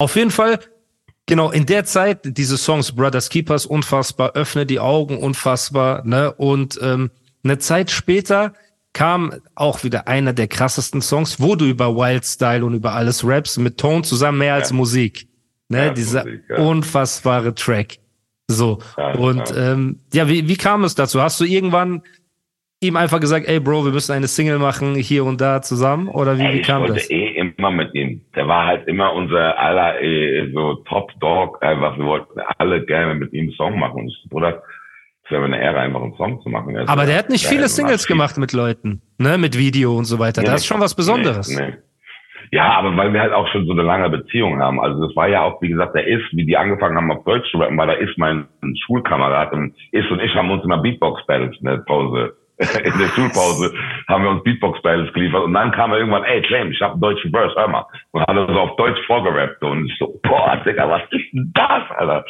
Auf jeden Fall, genau, in der Zeit, diese Songs Brothers Keepers, unfassbar, öffne die Augen, unfassbar, ne? Und ähm, eine Zeit später kam auch wieder einer der krassesten Songs, wo du über Wild Style und über alles raps mit Ton zusammen mehr als Ja. Musik. Ne? Ja, Dieser Musik, ja. unfassbare Track. So. Und ja. ähm, ja, wie, wie kam es dazu? Hast du irgendwann ihm einfach gesagt, ey Bro, wir müssen eine Single machen, hier und da zusammen? Oder wie, Ey, wie kam das? eh immer mit ihm. Der war halt immer unser aller eh, so Top Dog. Einfach, wir wollten alle gerne mit ihm einen Song machen. Und ich, Bruder, es wäre mir eine Ehre, einfach einen Song zu machen. Er ist Aber der hat nicht viele Singles gemacht mit Leuten, ne, mit Video und so weiter. Nee, das ist schon was Besonderes. Nee, nee. Ja, aber weil wir halt auch schon so eine lange Beziehung haben. Also das war ja auch, wie gesagt, der ist, wie die angefangen haben auf Deutsch zu rappen, weil da ist mein Schulkamerad und ist und ich haben uns immer Beatbox-Battles in der Pause. In der Schulpause haben wir uns Beatbox-Battles geliefert und dann kam er irgendwann, ey James, ich habe einen deutschen Verse, hör mal. Und hat so auf Deutsch vorgerappt und ich so, boah, Digga, was ist denn das, Alter?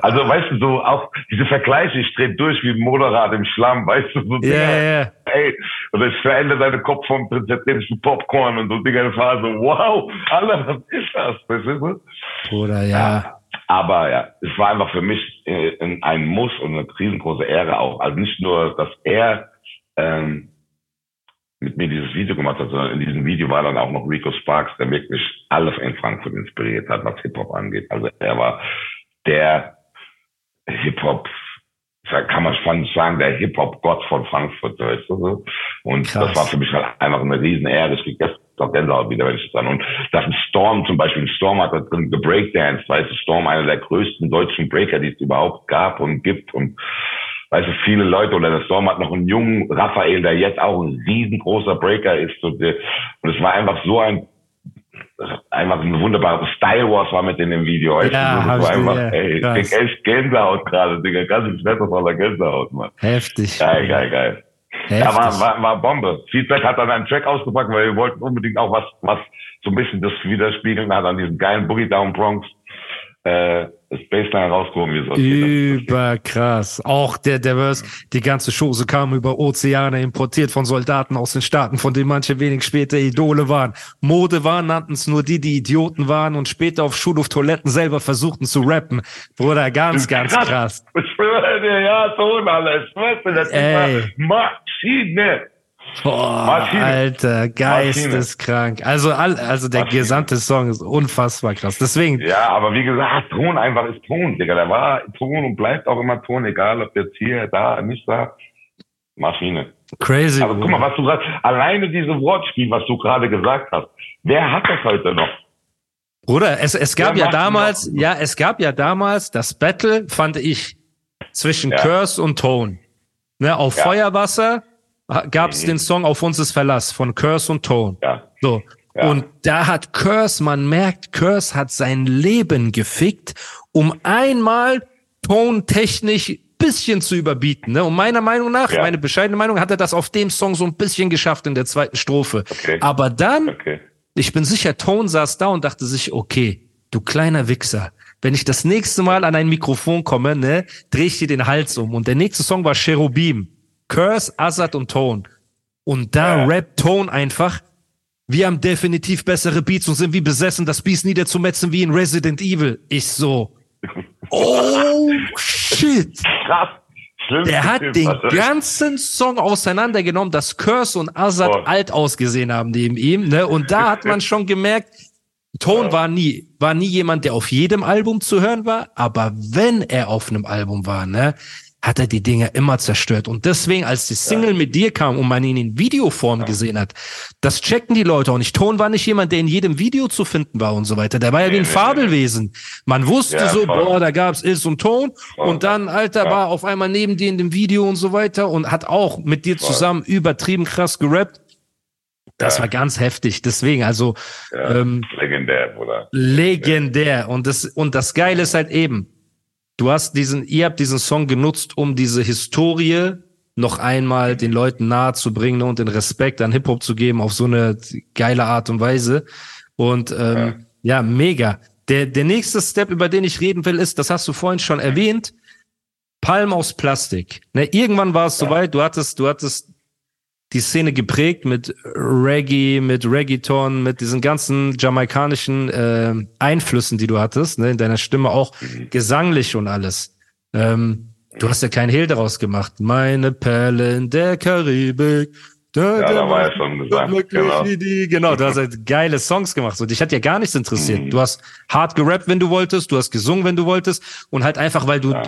Also, weißt du, so auch diese Vergleiche, ich dreh durch wie ein Motorrad im Schlamm, weißt du, so, Ja, Digga, ja, ja. ey, und ich verändere seine Kopfform, zertrete zu Popcorn und so, Digga, das war so, wow, Alter, was ist das, verstehst du? Bruder, ja. Aber ja, es war einfach für mich äh, ein Muss und eine riesengroße Ehre auch. Also nicht nur, dass er ähm, mit mir dieses Video gemacht hat, sondern in diesem Video war dann auch noch Rico Sparks, der wirklich alles in Frankfurt inspiriert hat, was Hip-Hop angeht. Also er war der Hip-Hop, kann man schon sagen, der Hip-Hop-Gott von Frankfurt, weißt du so. Und Krass. das war für mich halt einfach eine riesen Ehre. Ich krieg jetzt noch Gänsehaut wieder, wenn ich das an. Und dass ein Storm zum Beispiel, ein Storm hat da drin gebreakdanced, weißt du, Storm einer der größten deutschen Breaker, die es überhaupt gab und gibt und weißt du, viele Leute oder der Storm hat noch einen jungen Raphael, der jetzt auch ein riesengroßer Breaker ist und, der- und es war einfach so ein einfach ein wunderbares Style Wars war mit in dem Video. weißt Ja, hab ich einfach, gesehen, ey, krass. echt Gänsehaut gerade, Digga, ganz im Schwester voller Gänsehaut, Mann. Heftig. Geil, geil, geil. Heftig. Ja, war, war, war Bombe. Feedback hat dann einen Track ausgepackt, weil wir wollten unbedingt auch was, was so ein bisschen das widerspiegeln hat an diesem geilen Boogie Down Bronx, äh, das Bassline rausgehoben, wie es aussieht. Überkrass. Auch der, der Verse, die ganze Chose kam über Ozeane, importiert von Soldaten aus den Staaten, von denen manche wenig später Idole waren. Mode waren, nannten es nur die, die Idioten waren und später auf Schulhoftoiletten selber versuchten zu rappen. Bruder, ganz, ganz krass. Ich schwöre dir, ja, Ton. Ich schwöre dir, das Ey. ist Maschine. Boah, Maschine. Alter, geisteskrank. Also, also der Maschine. gesamte Song ist unfassbar krass. Deswegen, Ja, aber wie gesagt, Ton einfach ist Ton, Digga. Der war Ton und bleibt auch immer Ton, egal ob jetzt hier, da, nicht da. Maschine. crazy. Aber guck mal, was du gerade, alleine diese Wortspiel, was du gerade gesagt hast, wer hat das heute noch? Bruder, es, es gab Ja, ja damals, noch. ja, es gab ja damals das Battle, fand ich, zwischen Ja. Curse und Tone. Ne, auf Ja. Feuerwasser gab es Mhm. den Song Auf uns ist Verlass von Curse und Tone. Ja. So. Ja. Und da hat Curse, man merkt, Curse hat sein Leben gefickt, um einmal tontechnisch bisschen zu überbieten. Ne? Und meiner Meinung nach, Ja. meine bescheidene Meinung, hat er das auf dem Song so ein bisschen geschafft in der zweiten Strophe. Okay. Aber dann Okay. ich bin sicher, Tone saß da und dachte sich, okay, du kleiner Wichser, wenn ich das nächste Mal an ein Mikrofon komme, ne, dreh ich dir den Hals um. Und der nächste Song war Cherubim. Curse, Azad und Tone. Und da Ja. rappt Tone einfach, wir haben definitiv bessere Beats und sind wie besessen, das Beats niederzumetzen wie in Resident Evil. Ich so, oh shit. Krass. Schlimm. Der hat den ganzen Song auseinandergenommen, dass Curse und Azad Boah. alt ausgesehen haben neben ihm, ne? Und da hat man schon gemerkt, Tone war nie, war nie jemand, der auf jedem Album zu hören war, aber wenn er auf einem Album war, ne, hat er die Dinger immer zerstört. Und deswegen, als die Single mit dir kam und man ihn in Videoform gesehen hat, das checken die Leute auch nicht. Ton war nicht jemand, der in jedem Video zu finden war und so weiter. Der war ja wie ein nee, nee. Fabelwesen. Man wusste Ja, so, voll. boah, da gab's Is und Ton. Voll. Und dann, Alter, Ja. war auf einmal neben dir in dem Video und so weiter und hat auch mit dir Voll. zusammen übertrieben krass gerappt. Das Ja. war ganz heftig. Deswegen, also Ja, ähm, legendär, Bruder. legendär. Und das, und das Geile ist halt eben, du hast diesen, ihr habt diesen Song genutzt, um diese Historie noch einmal den Leuten nahe zu bringen und den Respekt an Hip-Hop zu geben auf so eine geile Art und Weise. Und ähm, ja. mega. Der, der nächste Step, über den ich reden will, ist, das hast du vorhin schon erwähnt, Palm aus Plastik. Ne, irgendwann war es soweit, du hattest, du hattest die Szene geprägt mit Reggae, mit Reggaeton, mit diesen ganzen jamaikanischen äh, Einflüssen, die du hattest, ne, in deiner Stimme auch gesanglich und alles. Ähm, du hast ja keinen Hehl daraus gemacht. Meine Perle in der Karibik. Da, Ja, da war ja schon gesagt, genau. Genau, du hast halt geile Songs gemacht. So, dich hat ja gar nichts interessiert. Mhm. Du hast hart gerappt, wenn du wolltest, du hast gesungen, wenn du wolltest. Und halt einfach, weil du Ja.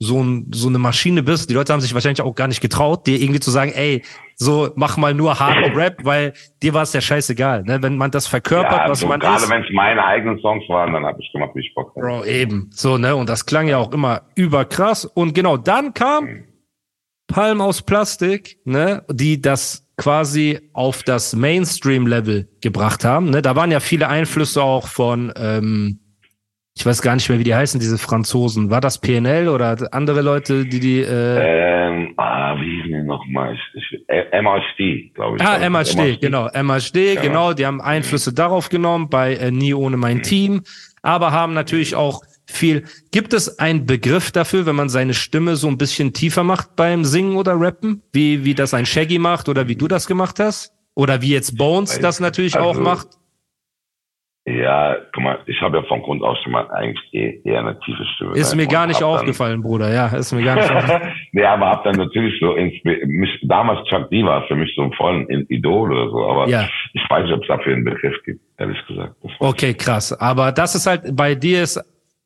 So, ein, so eine Maschine bist. Die Leute haben sich wahrscheinlich auch gar nicht getraut, dir irgendwie zu sagen, ey, so mach mal nur harten Rap, weil dir war es ja scheißegal. Ne? Wenn man das verkörpert, Ja, was so, man gerade ist. wenn es meine eigenen Songs waren, dann habe ich gemacht, wie ich Bock hatte. Bro, eben. So, ne? Und das klang ja auch immer überkrass. Und genau, dann kam Palm aus Plastik, ne? Die das quasi auf das Mainstream-Level gebracht haben. Ne? Da waren ja viele Einflüsse auch von, ähm, ich weiß gar nicht mehr, wie die heißen, diese Franzosen. War das PNL oder andere Leute, die die, äh, Ähm, ah, wie hießen die nochmal? Äh, MHD, glaube ich. Ah, Also, MHD, genau. MHD, Ja. genau. Die haben Einflüsse darauf genommen bei äh, Nie ohne mein Team, aber haben natürlich auch viel. Gibt es einen Begriff dafür, wenn man seine Stimme so ein bisschen tiefer macht beim Singen oder Rappen? Wie, wie das ein Shaggy macht oder wie du das gemacht hast? Oder wie jetzt Bones das natürlich also- auch macht? Ja, guck mal, ich habe ja von Grund aus schon mal eigentlich eh- eher eine tiefe Stimme. Ist mir gar nicht hab dann- aufgefallen, Bruder. Ja, ist mir gar nicht aufgefallen. nee, aber hab dann natürlich so mich, damals Chuck D war für mich so ein vollen Idol oder so, aber Ja. ich weiß nicht, ob es dafür einen Begriff gibt, ehrlich gesagt. Okay, krass. Aber das ist halt, bei dir ist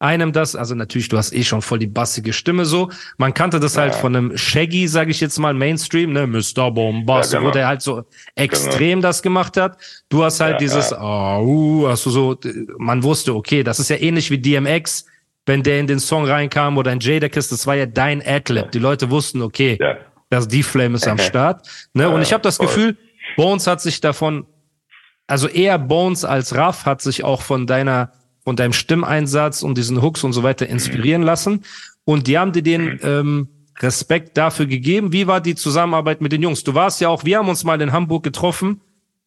einem das, also natürlich, du hast eh schon voll die bassige Stimme so. Man kannte das halt Ja. von einem Shaggy, sage ich jetzt mal, Mainstream, ne, Mr. Bombast, Ja, genau. wo der halt so extrem das gemacht hat. Du hast halt Ja, dieses, ah, uh, hast du so, man wusste, okay, das ist ja ähnlich wie DMX, wenn der in den Song reinkam oder in Jadakiss, das war ja dein Adlib. Die Leute wussten, okay, Ja. das D-Flame ist am Start. Ne? Und ich habe das voll. Gefühl, Bones hat sich davon, also eher Bones als Raff hat sich auch von deiner, von deinem Stimmeinsatz und diesen Hooks und so weiter inspirieren lassen. Und die haben dir den ähm, Respekt dafür gegeben. Wie war die Zusammenarbeit mit den Jungs? Du warst ja auch, wir haben uns mal in Hamburg getroffen,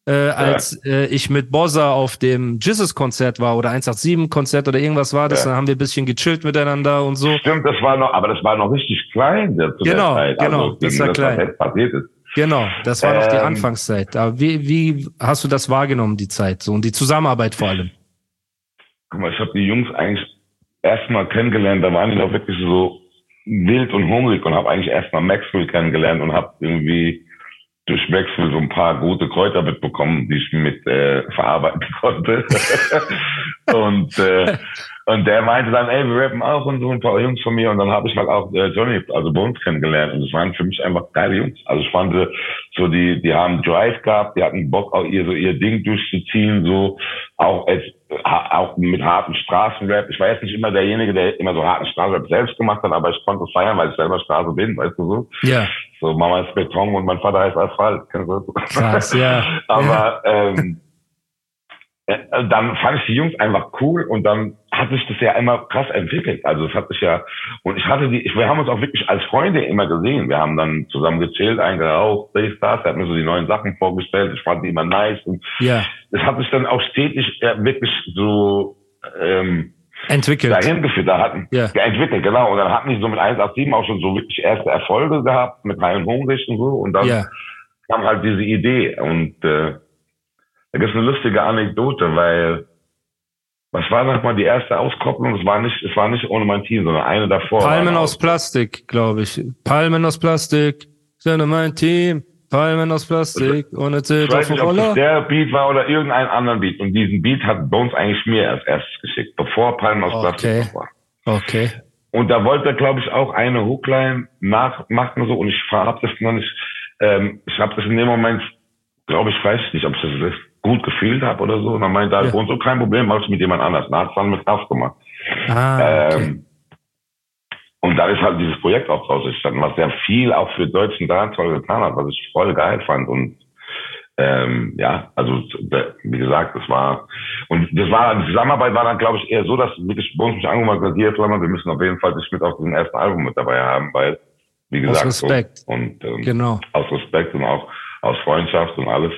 äh, als äh, ich mit Bozza auf dem Jizzes-Konzert war oder 187-Konzert oder irgendwas war das. Ja. Dann haben wir ein bisschen gechillt miteinander und so. Stimmt, das war noch, aber das war noch richtig klein zu Genau, der Zeit. genau, also, das war klein. jetzt passiert ist. Genau, das war noch die Ähm, Anfangszeit. Aber wie, wie hast du das wahrgenommen, die Zeit so und die Zusammenarbeit vor allem? Guck mal, ich habe die Jungs eigentlich erstmal kennengelernt, da waren die noch wirklich so wild und hungrig und habe eigentlich erstmal Maxwell kennengelernt und habe irgendwie durch Maxwell so ein paar gute Kräuter mitbekommen, die ich mit äh, verarbeiten konnte. und äh, und der meinte dann, ey, wir rappen auch und so ein paar Jungs von mir und dann habe ich halt auch äh, Johnny, also Bones kennengelernt und das waren für mich einfach geile Jungs. Also ich fand so die die haben Drive gehabt, die hatten Bock auch ihr so ihr Ding durchzuziehen, so auch als auch mit harten Straßenrap. Ich war jetzt nicht immer derjenige, der immer so harten Straßenrap selbst gemacht hat, aber ich konnte es feiern, weil ich selber Straße bin, weißt du so. Ja, So Mama ist Beton und mein Vater heißt Asphalt. Kennst du das? krass, ja. Aber ähm, äh, dann fand ich die Jungs einfach cool und dann hat sich das ja immer krass entwickelt. Also es hat sich ja und ich hatte die, ich, wir haben uns auch wirklich als Freunde immer gesehen. Wir haben dann zusammen gechillt, eingeraucht, dies, das. Er hat mir so die neuen Sachen vorgestellt. Ich fand die immer nice und Ja, es hat sich dann auch stetig äh, wirklich so ähm, entwickelt. dahin geführt, da hatten, Ja. ja. entwickelt, genau. Und dann hatten die so mit 187 auch schon so wirklich erste Erfolge gehabt, mit High und Hungrig und so. Und dann Ja, kam halt diese Idee. Und äh, da gibt es eine lustige Anekdote, weil was war nochmal die erste Auskopplung? Es war nicht, es war nicht ohne mein Team, sondern eine davor. Palmen aus Plastik, glaube ich. Palmen aus Plastik, sind mein Team. Palmen aus Plastik, ohne Zelt auf weiß dem nicht, ob das Roller. der Beat war oder irgendein anderen Beat. Und diesen Beat hat Bones eigentlich mir als erstes geschickt, bevor Palmen aus Plastik Okay. noch war. Okay. Und da wollte er, glaube ich, auch eine Hookline nachmachen so. Und ich habe das noch nicht, ähm, ich habe das in dem Moment, glaube ich, weiß ich nicht, ob ich das gut gefühlt habe oder so. Und dann meinte er, Ja. ja. so kein Problem, mach ich mit jemand anders. Hat es dann mit Kraft gemacht. Ah, okay. Ähm, und da ist halt dieses Projekt auch draus entstanden, was sehr viel auch für deutschen Dancehall getan hat, was ich voll geil fand. Und ähm, ja, also wie gesagt, das war und das war die Zusammenarbeit war dann glaube ich eher so, dass wirklich uns mich angefangen hat, hier Flammer, wir müssen auf jeden Fall dich mit auf dem ersten Album mit dabei haben, weil wie gesagt aus Respekt so, und ähm, genau aus Respekt und auch aus Freundschaft und alles.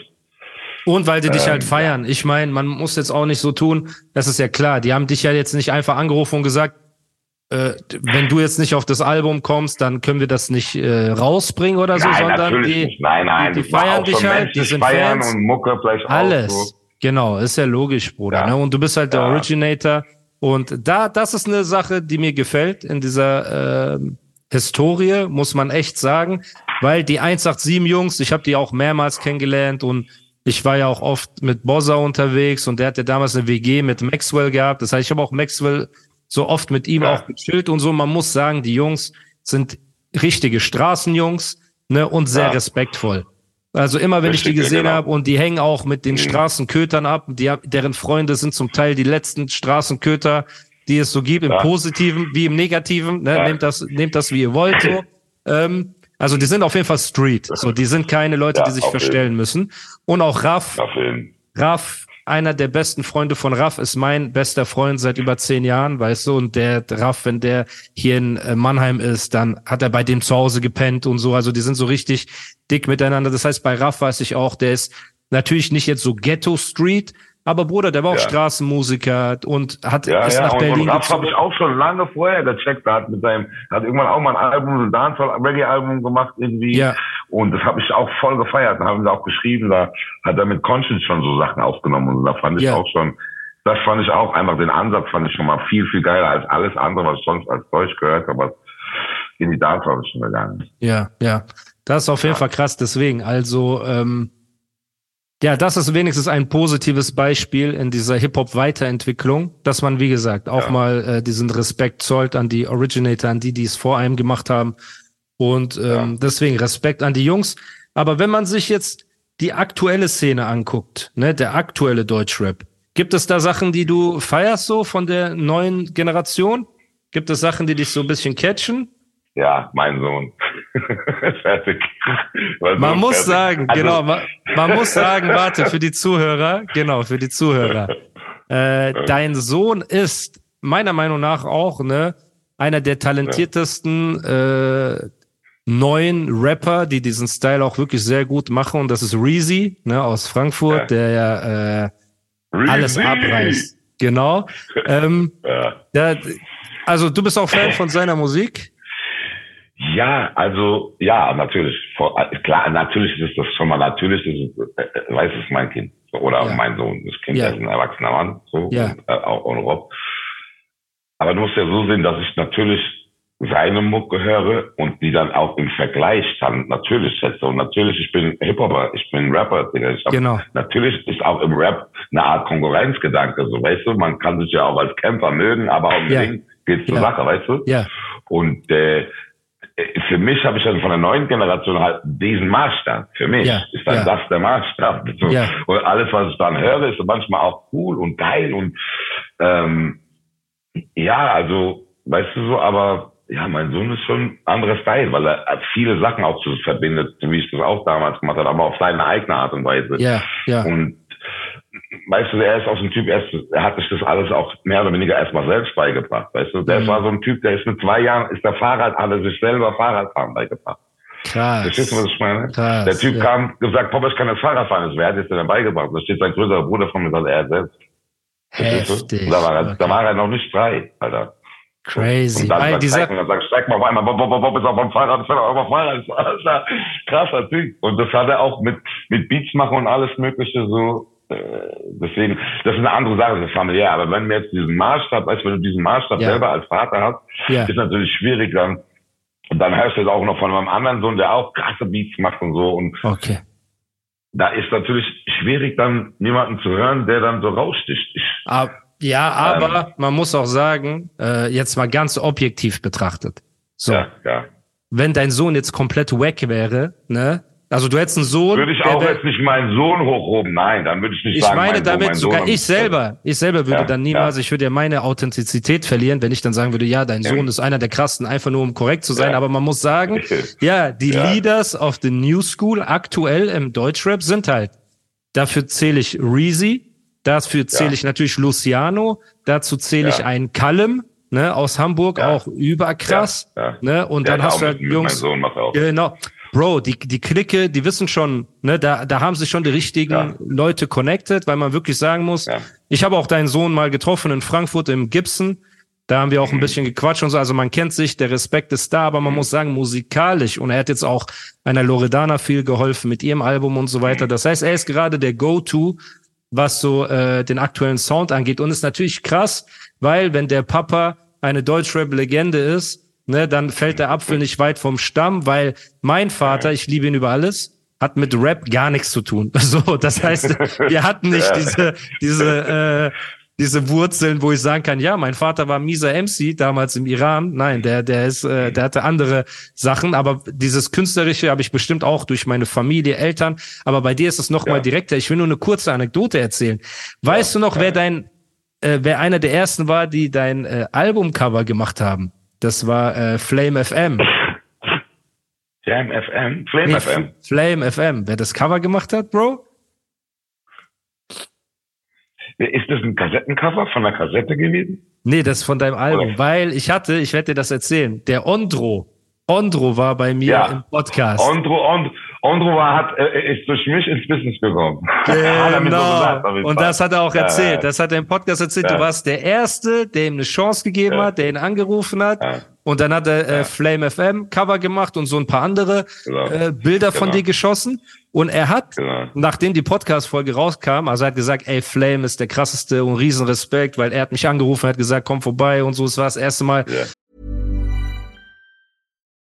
Und weil sie dich halt ähm, halt feiern. Ich meine, man muss jetzt auch nicht so tun, das ist ja klar. Die haben dich ja jetzt nicht einfach angerufen und gesagt, äh, wenn du jetzt nicht auf das Album kommst, dann können wir das nicht äh, rausbringen oder so, nein, sondern die, nicht. Nein, nein, die, die feiern dich halt, die sind feiern Fans. und Mucke vielleicht alles. Auch so. Genau, ist ja logisch, Bruder. Ja. Ne? Und du bist halt der ja. Originator. Und da, das ist eine Sache, die mir gefällt in dieser äh, Historie, muss man echt sagen, weil die 187 Jungs, ich habe die auch mehrmals kennengelernt und ich war ja auch oft mit Bossa unterwegs und der hat ja damals eine WG mit Maxwell gehabt. Das heißt, ich habe auch Maxwell so oft mit ihm ja. auch gechillt und so. Man muss sagen, die Jungs sind richtige Straßenjungs ne, und sehr ja. respektvoll. Also immer, wenn Richtig, ich die gesehen genau. habe und die hängen auch mit den mhm. Straßenkötern ab, die, deren Freunde sind zum Teil die letzten Straßenköter, die es so gibt, im ja. Positiven wie im Negativen. Ne? Nehmt, das, nehmt das, wie ihr wollt. So. Ähm, also die sind auf jeden Fall Street. So, die sind keine Leute, die sich verstellen müssen. Und auch Raff. Raff einer der besten Freunde von Raff ist mein bester Freund seit über zehn Jahren, weißt du, und der Raff, wenn der hier in äh, Mannheim ist, dann hat er bei dem zu Hause gepennt und so, also die sind so richtig dick miteinander. Das heißt, bei Raff weiß ich auch, der ist natürlich nicht jetzt so Ghetto Street, aber Bruder, der war auch ja. Straßenmusiker und hat ja, ist ja. nach und, Berlin. Und habe ich auch schon lange vorher gecheckt. Da hat mit seinem, hat irgendwann auch mal ein Album, ein Dancehall-Reggae-Album gemacht irgendwie. Ja. Und das habe ich auch voll gefeiert. Da haben wir auch geschrieben, da hat er mit Conscience schon so Sachen aufgenommen. Und da fand ich ja. auch schon, das fand ich auch einfach, den Ansatz fand ich schon mal viel, viel geiler als alles andere, was ich sonst als Deutsch gehört habe. In die Dancehall habe ich schon gegangen. Ja, ja. Das ist auf jeden Fall krass. Deswegen, also, ähm, ja, das ist wenigstens ein positives Beispiel in dieser Hip-Hop-Weiterentwicklung, dass man, wie gesagt, auch ja. mal äh, diesen Respekt zollt an die Originator, an die, die es vor einem gemacht haben. Und ähm, ja. deswegen Respekt an die Jungs. Aber wenn man sich jetzt die aktuelle Szene anguckt, ne, der aktuelle Deutschrap, gibt es da Sachen, die du feierst so von der neuen Generation? Gibt es Sachen, die dich so ein bisschen catchen? Ja, mein Sohn. fertig. Man so muss fertig. sagen, also, genau, man, man, muss sagen, warte, für die Zuhörer, genau, für die Zuhörer. Äh, dein Sohn ist meiner Meinung nach auch, ne, einer der talentiertesten äh, neuen Rapper, die diesen Style auch wirklich sehr gut machen. Und das ist Reezy, ne, aus Frankfurt, ja. der ja äh, alles abreißt. Genau. Ähm, ja. Der, also du bist auch Fan von seiner Musik? Ja, also ja, natürlich. Klar, natürlich ist das schon mal, natürlich ist es, äh, äh, weiß es mein Kind oder ja. mein Sohn. Das Kind ja. ist ein erwachsener Mann, so ja. und, äh, auch und Rob. Aber du musst ja so sehen, dass ich natürlich seine Mucke höre und die dann auch im Vergleich dann natürlich setze. Und natürlich, ich bin Hip-Hopper, ich bin Rapper. Ich hab, genau. Natürlich ist auch im Rap eine Art Konkurrenzgedanke. So, weißt du, man kann sich ja auch als Kämpfer mögen, aber auch im ja. Ring geht's zur Sache, weißt du? Ja. Und äh, für mich habe ich dann von der neuen Generation halt diesen Maßstab. Für mich ja, ist dann ja. das der Maßstab. Ja. Und alles, was ich dann höre, ist manchmal auch cool und geil und ähm, ja, also weißt du so, aber ja, mein Sohn ist schon ein anderer Style, weil er viele Sachen auch zu verbindet, wie ich das auch damals gemacht habe, aber auf seine eigene Art und Weise. Ja, ja. Und weißt du, er ist auch so ein Typ, er, ist, er hat sich das alles auch mehr oder weniger erstmal selbst beigebracht, weißt du. Der mhm. war so ein Typ, der ist mit zwei Jahren, ist der Fahrrad, hat er sich selber Fahrradfahren beigebracht. Krass. Verstehst du, was ich meine? Krass, der Typ ja. kam, gesagt, Papa, ich kann das Fahrrad fahren. Wer hat es dir dann beigebracht? Da steht sein größerer Bruder von mir, sagt er selbst. Heftig. Da war, er, okay. da war er noch nicht frei, Alter. Crazy. Und dann, Weil dieser... dann sagt, steig mal auf einmal, Bob, Bob, Bob ist auf dem Fahrrad, ist auf dem Fahrrad, Alter. Krasser Typ. Und das hat er auch mit, mit Beats machen und alles Mögliche so deswegen, das ist eine andere Sache, das ist familiär. Aber wenn wir jetzt diesen Maßstab, weißt du, wenn du diesen Maßstab ja. selber als Vater hast, ja. ist natürlich schwierig dann. Und dann hörst du es auch noch von meinem anderen Sohn, der auch krasse Beats macht und so. Und okay. da ist natürlich schwierig dann jemanden zu hören, der dann so raussticht. Aber, ja, aber ähm, man muss auch sagen, äh, jetzt mal ganz objektiv betrachtet. So. Ja, ja. Wenn dein Sohn jetzt komplett wack wäre, ne, also du hättest einen Sohn. Würde ich auch jetzt nicht meinen Sohn hochhoben, nein, dann würde ich nicht ich sagen. Ich meine damit Sohn, sogar ich selber, ich selber würde ja, dann niemals, ja. ich würde ja meine Authentizität verlieren, wenn ich dann sagen würde, ja, dein Sohn ist einer der krassen, einfach nur um korrekt zu sein. Ja. Aber man muss sagen, ja, die Leaders of the New School aktuell im Deutschrap sind halt Dafür zähle ich Reezy. Dafür zähle Ja. ich natürlich Luciano. Dazu zähle ich Ja. einen Callum, ne, aus Hamburg, Ja. auch überkrass. Ja, ja. Ne? Und Der dann ist hast du halt Jungs. Sohn macht auch. Genau. Bro, die, die Clique, die wissen schon, ne, da, da haben sich schon die richtigen Ja. Leute connected, weil man wirklich sagen muss, Ja. ich habe auch deinen Sohn mal getroffen in Frankfurt im Gibson. Da haben wir auch ein Mhm. bisschen gequatscht und so. Also man kennt sich, der Respekt ist da, aber man muss sagen, musikalisch. Und er hat jetzt auch einer Loredana viel geholfen mit ihrem Album und so weiter. Mhm. Das heißt, er ist gerade der Go-To, was so äh, den aktuellen Sound angeht. Und ist natürlich krass, weil wenn der Papa eine Deutschrap-Legende ist, ne, dann fällt der Apfel nicht weit vom Stamm, weil mein Vater, ich liebe ihn über alles, hat mit Rap gar nichts zu tun. So, das heißt, wir hatten nicht diese, diese, äh, diese Wurzeln, wo ich sagen kann, ja, mein Vater war mieser MC damals im Iran. Nein, der, der ist, äh, der hatte andere Sachen, aber dieses künstlerische habe ich bestimmt auch durch meine Familie, Eltern. Aber bei dir ist es noch Ja. mal direkter. Ich will nur eine kurze Anekdote erzählen. Weißt du noch, wer dein, äh, wer einer der ersten war, die dein äh, Albumcover gemacht haben? Das war äh, Flame FM. Jam FM, Flame Nee, FM. Flame FM. Wer das Cover gemacht hat, Bro? Ist das ein Kassettencover von der Kassette gewesen? Nee, das ist von deinem Album, Oder? weil ich hatte, ich werde dir das erzählen, der Ondro, Ondro war bei mir Ja. im Podcast. Ondro, Ondro war, hat, äh, ist durch mich ins Business gekommen. Mir so gesagt, Genau. Und das hat er auch erzählt. Das hat er im Podcast erzählt. Du warst der Erste, der ihm eine Chance gegeben hat, der ihn angerufen hat. Und dann hat er äh. Flame FM Cover gemacht und so ein paar andere Genau. äh, Bilder von Genau. dir geschossen. Und er hat, Genau. nachdem die Podcast-Folge rauskam, also er hat gesagt, ey, Flame ist der krasseste und Riesenrespekt, weil er hat mich angerufen, hat gesagt, komm vorbei und so. Es war das erste Mal. Ja.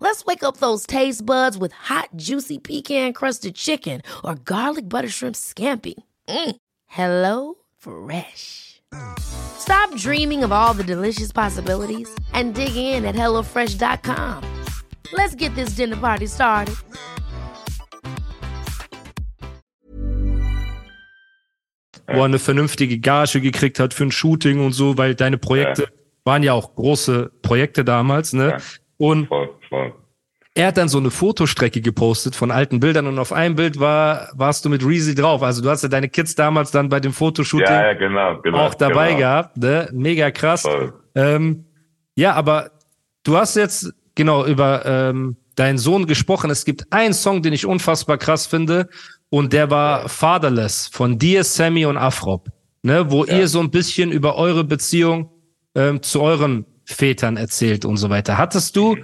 Let's wake up those taste buds with hot, juicy pecan crusted chicken or garlic butter shrimp scampi. Mm. Hello Fresh. Stop dreaming of all the delicious possibilities and dig in at HelloFresh.com. Let's get this dinner party started. wo er eine vernünftige Gage gekriegt hat für ein Shooting und so, weil deine Projekte Ja. waren ja auch große Projekte damals, ne? Ja. Und Voll, voll. er hat dann so eine Fotostrecke gepostet von alten Bildern und auf einem Bild war, warst du mit Reezy drauf. Also du hast ja deine Kids damals dann bei dem Fotoshooting Ja, ja, genau, genau. auch dabei genau. gehabt, ne? Mega krass. Ähm, ja, aber du hast jetzt genau über ähm, deinen Sohn gesprochen. Es gibt einen Song, den ich unfassbar krass finde, und der war Fatherless von dir, Sammy und Afrop, ne, wo Ja. ihr so ein bisschen über eure Beziehung ähm, zu euren Vätern erzählt und so weiter. Hattest du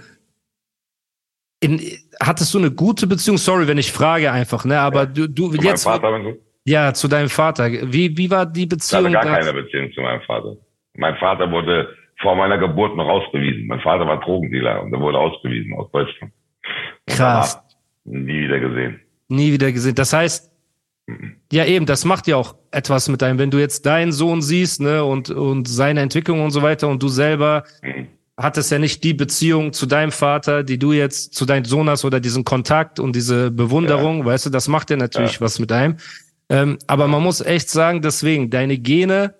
in, hattest du eine gute Beziehung? Sorry, wenn ich frage einfach, ne, aber du, du Zu jetzt Vater so. ja zu deinem Vater. Wie wie war die Ich hatte Beziehung? gar keine Beziehung zu meinem Vater. Mein Vater wurde vor meiner Geburt noch ausgewiesen. Mein Vater war Drogendealer und er wurde ausgewiesen aus Deutschland. Krass. Nie wieder gesehen. Nie wieder gesehen. Das heißt, ja eben, das macht ja auch etwas mit deinem, wenn du jetzt deinen Sohn siehst, ne, und, und seine Entwicklung und so weiter und du selber Mhm. Hattest ja nicht die Beziehung zu deinem Vater, die du jetzt zu deinem Sohn hast oder diesen Kontakt und diese Bewunderung, weißt du, das macht ja natürlich Ja. was mit einem. Ähm, aber man muss echt sagen, deswegen, deine Gene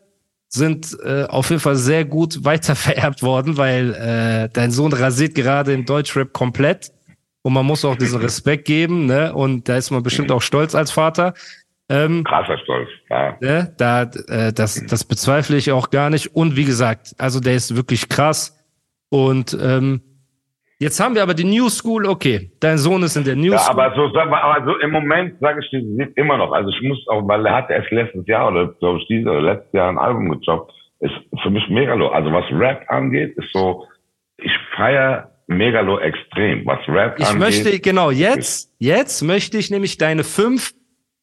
sind äh, auf jeden Fall sehr gut weitervererbt worden, weil äh, dein Sohn rasiert gerade in Deutschrap komplett und man muss auch diesen Respekt geben, ne? Und da ist man bestimmt auch stolz als Vater. Ähm, Krasser Stolz. Ja. ne? Da, äh, das, das bezweifle ich auch gar nicht. Und wie gesagt, also der ist wirklich krass. Und ähm, jetzt haben wir aber die New School. Okay, dein Sohn ist in der New Ja, School. aber so, sag mal, aber so im Moment sage ich dir, sie sieht immer noch. Also ich muss auch, weil er hat erst letztes Jahr oder glaube ich dieses oder letztes Jahr ein Album gejobbt, ist für mich Megalo. Also was Rap angeht, ist so, ich feier Megalo extrem. Was Rap Ich angeht. möchte, genau, jetzt, jetzt möchte ich nämlich deine fünf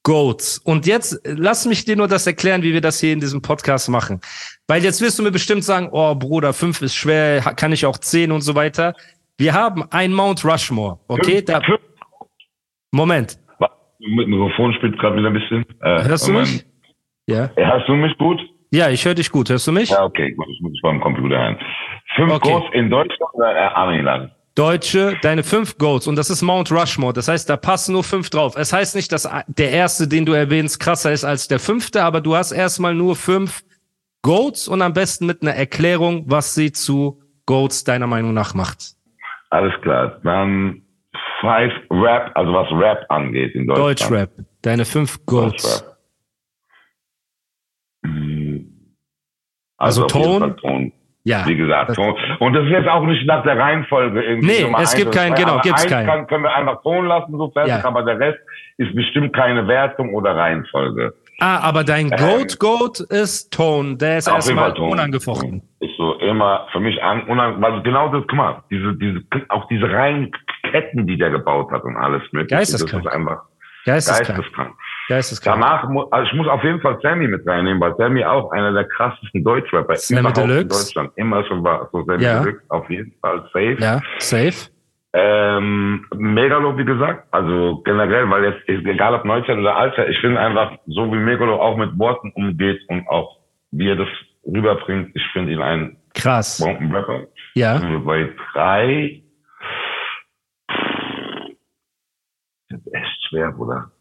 Goats. Und jetzt äh, lass mich dir nur das erklären, wie wir das hier in diesem Podcast machen. Weil jetzt wirst du mir bestimmt sagen, oh Bruder, fünf ist schwer, kann ich auch zehn und so weiter. Wir haben ein Mount Rushmore, okay? Da, Moment, Mit dem Mikrofon spielt gerade wieder ein bisschen. Äh, hörst du Moment. mich? Ja. Ja, Hörst du mich gut? Ja, ich höre dich gut. Hörst du mich? Ja, okay, gut, ich muss beim Computer ein. Fünf Okay. Groß in Deutschland oder äh, Amiland? Deutsche, deine fünf Goats und das ist Mount Rushmore. Das heißt, da passen nur fünf drauf. Es heißt nicht, dass der erste, den du erwähnst, krasser ist als der fünfte, aber du hast erstmal nur fünf Goats und am besten mit einer Erklärung, was sie zu Goats deiner Meinung nach macht. Alles klar. Dann Five Rap, also was Rap angeht in Deutschland. Deutschrap. Deine fünf Goats. Deutschrap. Hm. Also jeden Ton? Ton. Ja. Wie gesagt, Das- Ton. Und das ist jetzt auch nicht nach der Reihenfolge irgendwie. Nee, Nummer es gibt keinen, genau, gibt's keinen. Kann, können wir einfach Ton lassen, so fertig, Ja. aber der Rest ist bestimmt keine Wertung oder Reihenfolge. Ah, aber dein Goat Goat ist Tone. Der ist erstmal Ton. unangefochten. Ist so immer für mich an, unang, weil genau das, guck mal, diese, diese, auch diese reinen Ketten, die der gebaut hat und alles mit. Geisteskrank. Das ist einfach Geisteskrank. geisteskrank. Geisteskrank. Danach, also ich muss auf jeden Fall Sammy mit reinnehmen, weil Sammy auch einer der krassesten Deutschrapper Sammy überhaupt in Deluxe? Deutschland immer schon war. So Sammy Ja. Deluxe, auf jeden Fall safe. Ja, safe. Ähm, Megalo, wie gesagt, also generell, weil jetzt, ist egal ob Neuzeit oder Alter, ich finde einfach, so wie Megalo auch mit Worten umgeht und auch wie er das rüberbringt, ich finde ihn ein Krass. Bombenrapper. Ja. Wir bei drei. Das ist echt schwer, Bruder.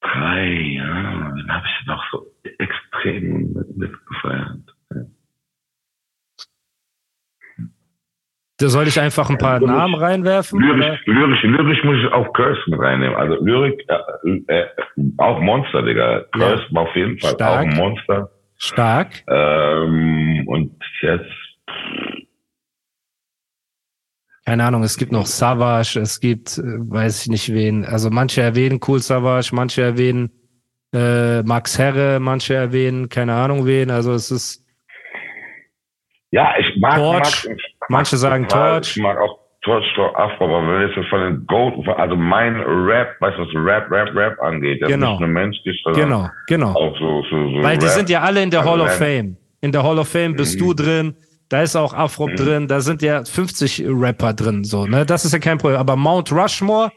Drei, ja. Dann habe ich noch so extrem mit, mitgefeiert. Da soll ich einfach ein paar Ja, Namen reinwerfen? Lyrisch, lyrisch, lyrisch muss ich auch Curse mit reinnehmen. Also Lyrik, äh, äh, auch Monster, Digga. Curse war auf jeden Fall Stark. auch ein Monster. Stark. Ähm, und jetzt, Keine Ahnung, es gibt noch Savage, es gibt, äh, weiß ich nicht wen. Also manche erwähnen Cool Savage, manche erwähnen äh, Max Herre, manche erwähnen keine Ahnung wen. Also es ist, ja, ich mag Torch. mag- ich Manche mag sagen total. Torch. Ich mag auch Torch Afro, aber wenn jetzt von den Gold, also mein Rap, weißt du, was Rap, Rap, Rap angeht, das Genau. ist nicht nur menschlich, sondern genau, genau. auch so, so, so Weil die Rap. sind ja alle in der Also Hall of. Fame. In der Hall of Fame bist Mhm. du drin, da ist auch Afrop drin, da sind ja 50 Rapper drin, so, ne? Das ist ja kein Problem. Aber Mount Rushmore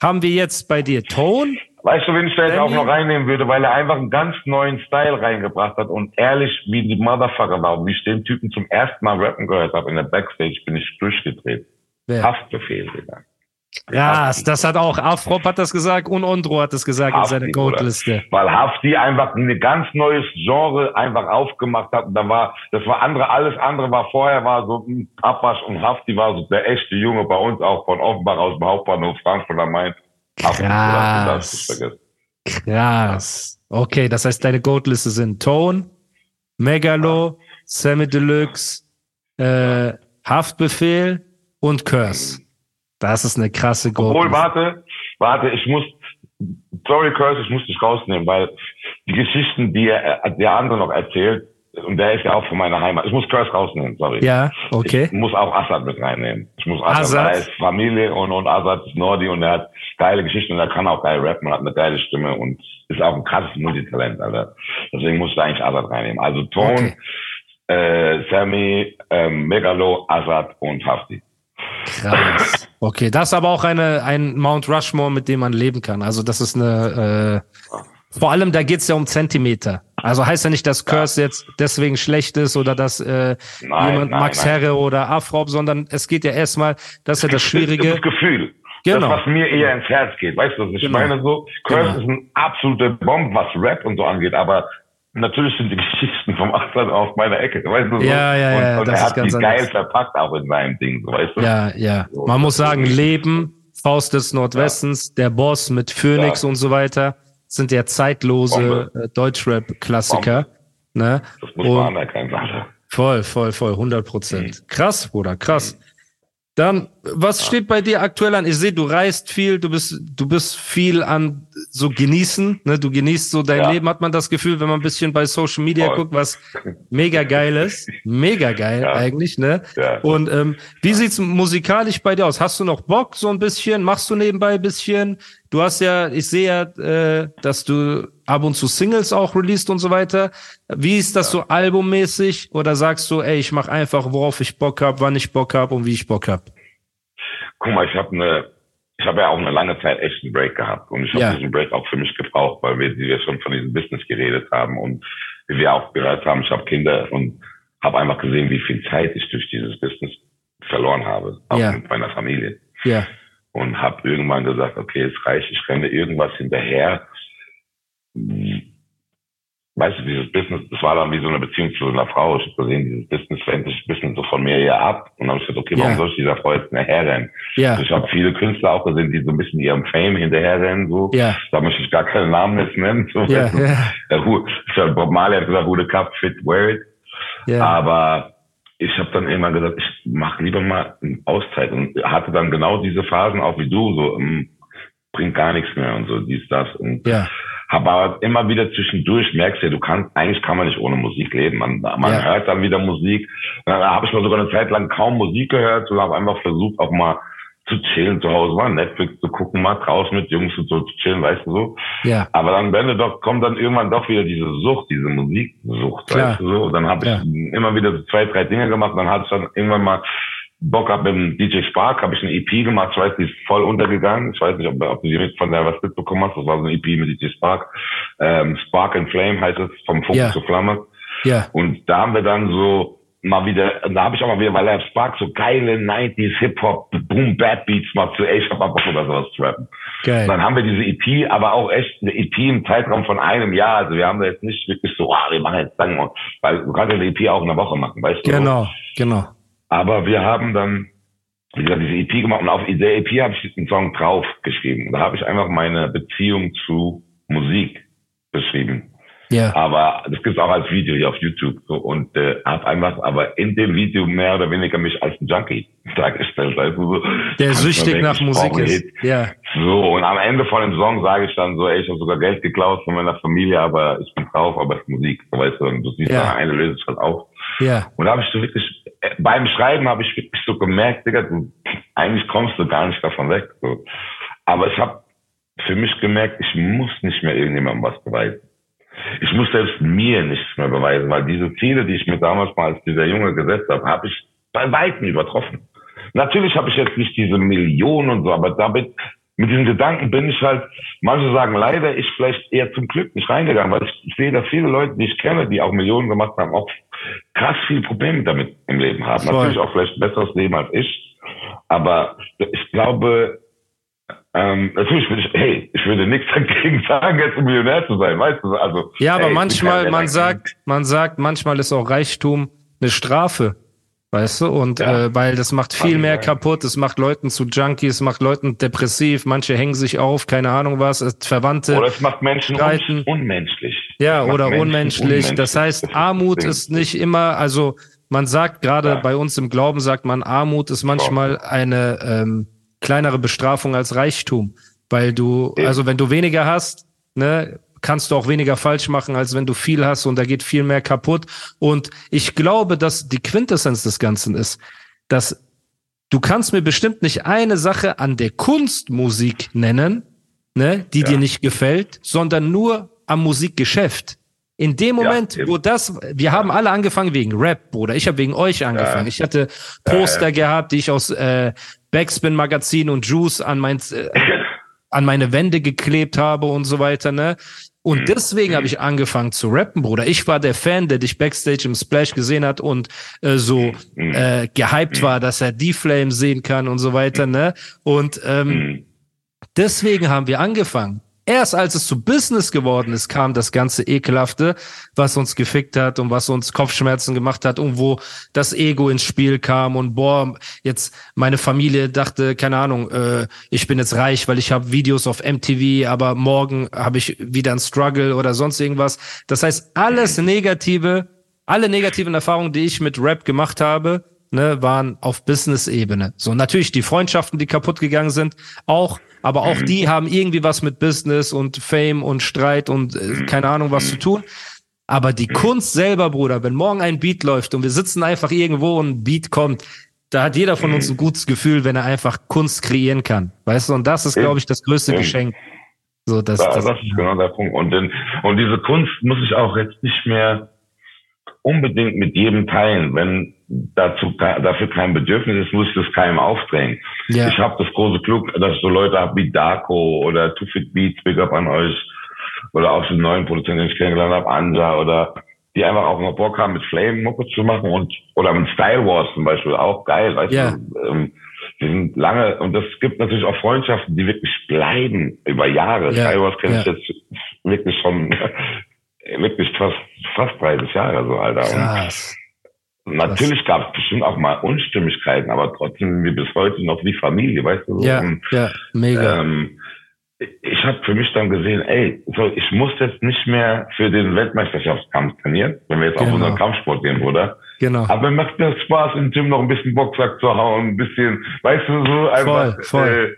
haben wir jetzt bei dir Tone. Weißt du, wen ich da jetzt auch noch reinnehmen würde, weil er einfach einen ganz neuen Style reingebracht hat und ehrlich wie die Motherfucker war, wie ich den Typen zum ersten Mal rappen gehört habe in der Backstage, bin ich durchgedreht. Wer? Haftbefehl. Krass, das hat auch Afrop hat das gesagt und Ondro hat das gesagt in seiner Hafti. Goat-Liste. Weil Hafti einfach ein ganz neues Genre einfach aufgemacht hat. Und da war, das war andere, alles andere war vorher war so ein Abwasch und Hafti war so der echte Junge bei uns auch von Offenbach aus dem Hauptbahnhof Frankfurt am Main. Hafti, Krass. Krass. Okay, das heißt, deine Goat-Liste sind Tone, Megalo, Sammy Deluxe, äh, Haftbefehl und Curse. Das ist eine krasse Obwohl, Goat-Liste. warte, warte, ich muss, sorry Curse, ich muss dich rausnehmen, weil die Geschichten, die er, äh, der andere noch erzählt, und der ist ja auch von meiner Heimat. Ich muss Curse rausnehmen, sorry. Ja, okay. Ich muss auch Assad mit reinnehmen. Ich muss Assad, er ist Familie und, und Assad ist Nordi und er hat geile Geschichten und er kann auch geil rappen und hat eine geile Stimme und ist auch ein krasses Multitalent, Alter. Deswegen muss ich eigentlich Assad reinnehmen. Also Ton, Okay. äh, Sammy, ähm, Megalo, Assad und Hafti. Krass. Okay, das ist aber auch eine, ein Mount Rushmore, mit dem man leben kann. Also das ist eine, äh, vor allem da geht's ja um Zentimeter. Also heißt ja nicht, dass Curse jetzt deswegen schlecht ist oder dass äh, Nein, jemand nein, Max nein. Herre oder Afrop, sondern es geht ja erstmal, das ist ja das Schwierige. das Gefühl. Genau. Das, was mir eher ins Herz geht. Weißt du, was ich Genau. meine so? Curse Genau. ist ein absoluter Bomb, was Rap und so angeht, aber natürlich sind die Geschichten vom Assad auf meiner Ecke. Weißt du, so? Ja, ja, und, ja, und das er ist hat ganz die geil verpackt auch in seinem Ding, weißt du? Ja, ja. So, Man muss sagen, Leben, Faust des Nordwestens, der Boss mit Phoenix Ja. und so weiter, sind ja zeitlose äh, Deutschrap-Klassiker. Ne? Das muss Und- man anerkennen, Alter. Voll, voll, voll, 100 Prozent. Krass, Bruder, krass. Dann was steht bei dir aktuell an? Ich sehe, du reist viel, du bist, du bist viel an so genießen, ne? Du genießt so dein Ja. Leben, hat man das Gefühl, wenn man ein bisschen bei Social Media Voll. guckt, was mega geil ist. Mega geil Ja. eigentlich, ne? Ja. Und ähm, wie sieht's musikalisch bei dir aus? Hast du noch Bock so ein bisschen? Machst du nebenbei ein bisschen? Du hast ja, ich sehe ja, äh, dass du ab und zu Singles auch released und so weiter. Wie ist das so albummäßig? Oder sagst du, ey, ich mach einfach, worauf ich Bock hab, wann ich Bock hab und wie ich Bock hab? Guck mal, ich habe eine, ich habe ja auch eine lange Zeit echt einen Break gehabt und ich habe Ja. diesen Break auch für mich gebraucht, weil wir, wir schon von diesem Business geredet haben und wie wir auch gehört haben, ich habe Kinder und habe einfach gesehen, wie viel Zeit ich durch dieses Business verloren habe, auch Ja. mit meiner Familie. Ja, und habe irgendwann gesagt, okay, es reicht, ich renne irgendwas hinterher. Weißt du, dieses Business, das war dann wie so eine Beziehung zu einer Frau. Ich habe gesehen, dieses Business fängt sich ein bisschen so von mir hier ab. Und dann habe ich gesagt, okay, warum Ja. soll ich dieser Frau jetzt hinterherrennen? ja, Ich habe viele Künstler auch gesehen, die so ein bisschen ihrem Fame hinterherrennen. So. ja, Da möchte ich gar keinen Namen jetzt nennen. So. ja, ja, Äh, who- Bob Marley hat gesagt, the cup fit, wear it. ja, Aber ich habe dann irgendwann gesagt, ich mache lieber mal eine Auszeit und hatte dann genau diese Phasen auch wie du, so ähm, bringt gar nichts mehr und so dies, das. Und ja, habe aber immer wieder zwischendurch, merkst ja, du kannst, eigentlich kann man nicht ohne Musik leben. Man, man Ja. hört dann wieder Musik. Dann habe ich mal sogar eine Zeit lang kaum Musik gehört und habe einfach versucht, auch mal zu chillen zu Hause, mal Netflix zu gucken, mal draußen mit Jungs und so zu chillen, weißt du so. ja, Aber dann, wenn du doch, kommt dann irgendwann doch wieder diese Sucht, diese Musiksucht, Klar. weißt du so. Und dann habe Ja. ich immer wieder so zwei, drei Dinge gemacht. Dann hatte ich dann irgendwann mal Bock gehabt mit DJ Spark, habe ich eine EP gemacht. Ich weiß, die ist voll untergegangen. Ich weiß nicht, ob, ob du die mit- von der was mitbekommen hast. Das war so eine EP mit DJ Spark. Ähm, Spark and Flame heißt es, vom Funken Ja. zur Flamme. ja, Und da haben wir dann so mal wieder, da habe ich auch mal wieder, weil er Spark so geile 90s Hip-Hop, Boom, Bad Beats macht, so ey, ich hab einfach über sowas zu rappen. geil. Und dann haben wir diese EP, aber auch echt eine EP im Zeitraum von einem Jahr. Also wir haben da jetzt nicht wirklich so, ah, wir machen jetzt wir, weil du kannst ja eine EP auch in einer Woche machen, weißt du? Genau, genau. Aber wir haben dann, wie gesagt, diese EP gemacht und auf der EP habe ich diesen Song drauf geschrieben. Da habe ich einfach meine Beziehung zu Musik beschrieben. Ja, Aber das gibt's auch als Video hier auf YouTube. So, und äh, habe einfach aber in dem Video mehr oder weniger mich als ein Junkie dargestellt. Du, so, der süchtig nach Musik einen ist. Hit. Ja, So, und am Ende von dem Song sage ich dann so, ey, ich habe sogar Geld geklaut von meiner Familie, aber ich bin drauf, aber es ist Musik. So, weißt du, und du siehst, Ja. eine löst sich halt auf. ja, Und da habe ich so wirklich, beim Schreiben habe ich wirklich so gemerkt, Digga, du, eigentlich kommst du gar nicht davon weg. So. Aber ich habe für mich gemerkt, ich muss nicht mehr irgendjemandem was beweisen. Ich muss selbst mir nichts mehr beweisen, weil diese Ziele, die ich mir damals mal als dieser Junge gesetzt habe, habe ich bei Weitem übertroffen. Natürlich habe ich jetzt nicht diese Millionen und so, aber damit, mit diesen Gedanken bin ich halt, manche sagen leider, ich vielleicht eher zum Glück nicht reingegangen, weil ich, ich sehe, dass viele Leute, die ich kenne, die auch Millionen gemacht haben, auch krass viele Probleme damit im Leben haben. Voll. Natürlich auch vielleicht ein besseres Leben als ich. Aber ich glaube, ähm, natürlich würde ich, hey, ich würde nichts dagegen sagen, jetzt ein Millionär zu sein, weißt du? Also, ja, aber bin manchmal, man sagt, man sagt, manchmal ist auch Reichtum eine Strafe. Weißt du? Und Ja. äh, weil das macht viel mehr kaputt, es macht Leuten zu Junkies, macht Leuten depressiv, manche hängen sich auf, keine Ahnung was, es- Verwandte. Oder es macht Menschen Streiten. un unmenschlich. Ja, Es oder Menschen unmenschlich. Das heißt, Armut ist nicht immer, also man sagt gerade Ja. bei uns im Glauben, sagt man, Armut ist manchmal eine ähm, kleinere Bestrafung als Reichtum. Weil du, also wenn du weniger hast, ne, kannst du auch weniger falsch machen, als wenn du viel hast und da geht viel mehr kaputt. Und ich glaube, dass die Quintessenz des Ganzen ist, dass du kannst mir bestimmt nicht eine Sache an der Kunstmusik nennen, ne, die Ja. dir nicht gefällt, sondern nur am Musikgeschäft. In dem Ja, Moment, eben. wo das, wir haben alle angefangen wegen Rap, Bruder. Ich habe wegen euch angefangen. Ich hatte Poster gehabt, die ich aus äh, Backspin Magazin und Juice an mein äh, an meine Wände geklebt habe und so weiter, ne? Und deswegen habe ich angefangen zu rappen, Bruder. Ich war der Fan, der dich backstage im Splash gesehen hat und äh, so äh, gehypt war, dass er die Flame sehen kann und so weiter, ne? Und ähm, Mhm. deswegen haben wir angefangen. Erst als es zu Business geworden ist, kam das ganze Ekelhafte, was uns gefickt hat und was uns Kopfschmerzen gemacht hat und wo das Ego ins Spiel kam und boah, jetzt meine Familie dachte, keine Ahnung, äh, ich bin jetzt reich, weil ich habe Videos auf MTV, aber morgen habe ich wieder einen Struggle oder sonst irgendwas. Das heißt, alles Negative, alle negativen Erfahrungen, die ich mit Rap gemacht habe, ne, waren auf Business-Ebene. So natürlich die Freundschaften, die kaputt gegangen sind, auch, aber auch die haben irgendwie was mit Business und Fame und Streit und äh, keine Ahnung was zu tun. Aber die Kunst selber, Bruder, wenn morgen ein Beat läuft und wir sitzen einfach irgendwo und ein Beat kommt, da hat jeder von uns ein gutes Gefühl, wenn er einfach Kunst kreieren kann. Weißt du, und das ist, glaube ich, das größte. Geschenk. So, das, das, das ist genau der Punkt. Und, den, und diese Kunst muss ich auch jetzt nicht mehr unbedingt mit jedem teilen. Wenn dazu dafür kein Bedürfnis ist, muss ich das keinem aufdrängen. Ja. Ich habe das große Glück, dass ich so Leute habe wie Darko oder Too Fit Beats, Big Up an euch, oder auch den neuen Produzenten, den ich kennengelernt habe, Anja, oder die einfach auch mal Bock haben, mit Flame Mucke zu machen und oder mit Style Wars zum Beispiel, auch geil, weißt Ja. du. Ähm, wir sind lange, und das gibt natürlich auch Freundschaften, die wirklich bleiben über Jahre. Ja, Style Wars kenne ich ja. jetzt wirklich schon, fast, fast 30 Jahre so, Alter. Und krass. Natürlich gab es bestimmt auch mal Unstimmigkeiten, aber trotzdem sind wir bis heute noch wie Familie, weißt du? so. Ja, Und, ja, mega. ähm, ich habe für mich dann gesehen, ey, so, ich muss jetzt nicht mehr für den Weltmeisterschaftskampf trainieren, wenn wir jetzt auf Genau. unseren Kampfsport gehen, Bruder. genau. Aber macht mir Spaß, im Gym noch ein bisschen Boxsack zu hauen, ein bisschen, weißt du, so einfach Voll, voll.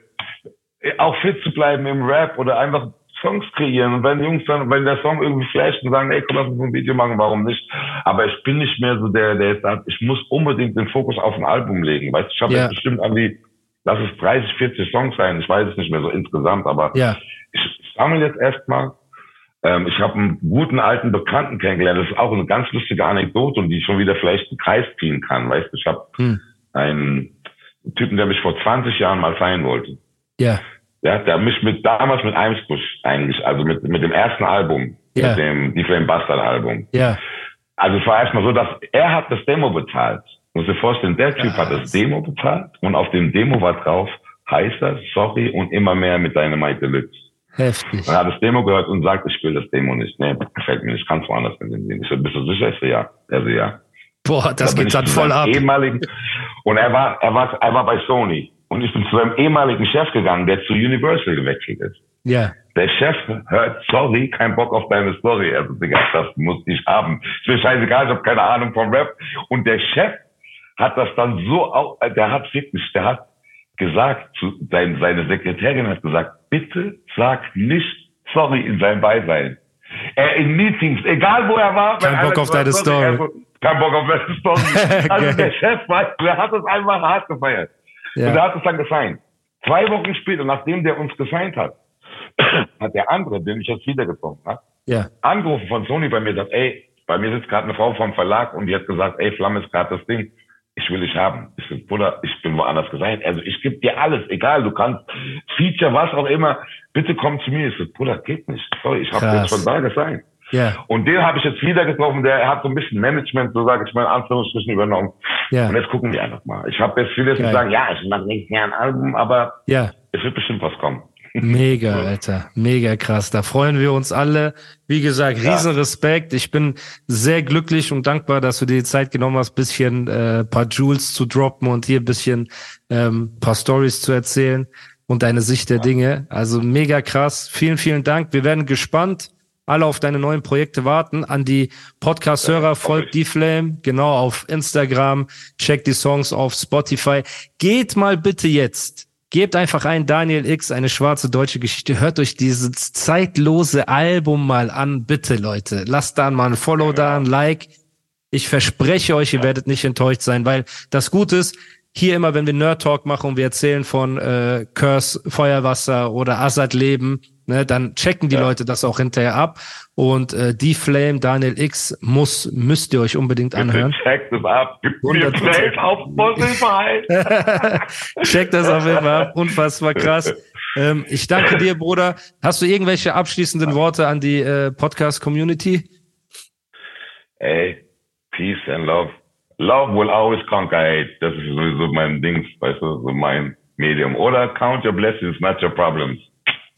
Äh, auch fit zu bleiben im Rap oder einfach Songs kreieren. Und wenn Jungs dann, wenn der Song irgendwie flasht und sagen, ey, komm, lass uns ein Video machen, warum nicht? Aber ich bin nicht mehr so der, der jetzt sagt, ich muss unbedingt den Fokus auf ein Album legen. Weißt du, ich habe Ja. jetzt bestimmt an die, lass es 30, 40 Songs sein, ich weiß es nicht mehr so insgesamt, aber Ja, ich sammle jetzt erstmal. Ähm, ich habe einen guten alten Bekannten kennengelernt. Das ist auch eine ganz lustige Anekdote und die schon wieder vielleicht einen Kreis ziehen kann. Weißt du, ich habe Hm. einen Typen, der mich vor 20 Jahren mal sein wollte. ja, Der hat der mich mit damals mit Eimsbusch eigentlich, also mit, mit dem ersten Album, Ja. mit dem Die Flame Bastard Album. ja. Also es war erstmal so, dass er hat das Demo bezahlt. Muss dir vorstellen, der Typ hat das Demo bezahlt und auf dem Demo war drauf, heißt das, sorry und immer mehr mit Dynamite Deluxe. Heftig. Und er hat das Demo gehört und sagt, ich will das Demo nicht. Nee, gefällt mir nicht, kannst woanders mit dem sehen. Ich so, bist du sicher? Ich so, ja. Er so, ja. Boah, das bin geht dann voll ab. Ehemaligen, und er war, er war, er war bei Sony. Und ich bin zu seinem ehemaligen Chef gegangen, der zu Universal gewechselt ist. Ja, Der Chef hört, sorry, kein Bock auf deine Story. Also, Digga, das muss ich haben. Ist mir scheißegal, ich habe keine Ahnung vom Rap. Und der Chef hat das dann so, au- äh, der hat wirklich, der hat gesagt, zu, sein, seine Sekretärin hat gesagt, bitte sag nicht sorry in seinem Beisein. Er in Meetings, egal wo er war. Kein Bock auf deine Story. er so, Kein Bock auf deine Story. also der Chef, war, der hat es einfach hart gefeiert. Und ja, der hat es dann gesigned. Zwei Wochen später, nachdem der uns gesigned hat, hat der andere, den ich jetzt wieder getroffen habe, ja, angerufen von Sony bei mir, sagt, ey, bei mir sitzt gerade eine Frau vom Verlag und die hat gesagt, ey, Flamme ist gerade das Ding. Ich will dich haben. Ich so, Bruder, ich bin woanders gesigned. Also ich gebe dir alles, egal, du kannst Feature, was auch immer, bitte komm zu mir. Ich so, Bruder, geht nicht. Sorry, ich habe jetzt schon da gesigned. Ja, Und den habe ich jetzt wieder getroffen, der hat so ein bisschen Management, so sage ich mal in Anführungsstrichen, übernommen. ja, Und jetzt gucken wir einfach mal. Ich habe jetzt viele, die sagen, ja, ich mache nicht mehr ein Album, aber ja. es wird bestimmt was kommen. Mega, Alter. Mega krass. Da freuen wir uns alle. Wie gesagt, riesen Respekt. Ich bin sehr glücklich und dankbar, dass du dir die Zeit genommen hast, bisschen äh, paar Jewels zu droppen und hier bisschen ähm, paar Stories zu erzählen und deine Sicht der Dinge. Also mega krass. Vielen, vielen Dank. Wir werden gespannt. Alle auf deine neuen Projekte warten. An die Podcast-Hörer folgt die Flame, genau auf Instagram. Checkt die Songs auf Spotify. Geht mal bitte jetzt Gebt einfach ein Daniel X, eine schwarze deutsche Geschichte. Hört euch dieses zeitlose Album mal an, bitte Leute. Lasst da mal ein Follow da, ein Like. Ich verspreche euch, ihr werdet nicht enttäuscht sein, weil das Gute ist, hier immer, wenn wir Nerd Talk machen wir erzählen von äh, Curse, Feuerwasser oder Assad Leben, ne, dann checken die Leute das auch hinterher ab. Und äh, die Flame, Daniel X, muss, müsst ihr euch unbedingt anhören. Checkt es ab. Gib mir 100%. Geld auf Spotify. Check das auf jeden Fall ab. Unfassbar krass. Ähm, ich danke dir, Bruder. Hast du irgendwelche abschließenden Worte an die äh, Podcast-Community? Ey, Peace and Love. Love will always conquer hate. Das ist sowieso mein Ding, weißt du, so mein Medium. Oder count your blessings, not your problems.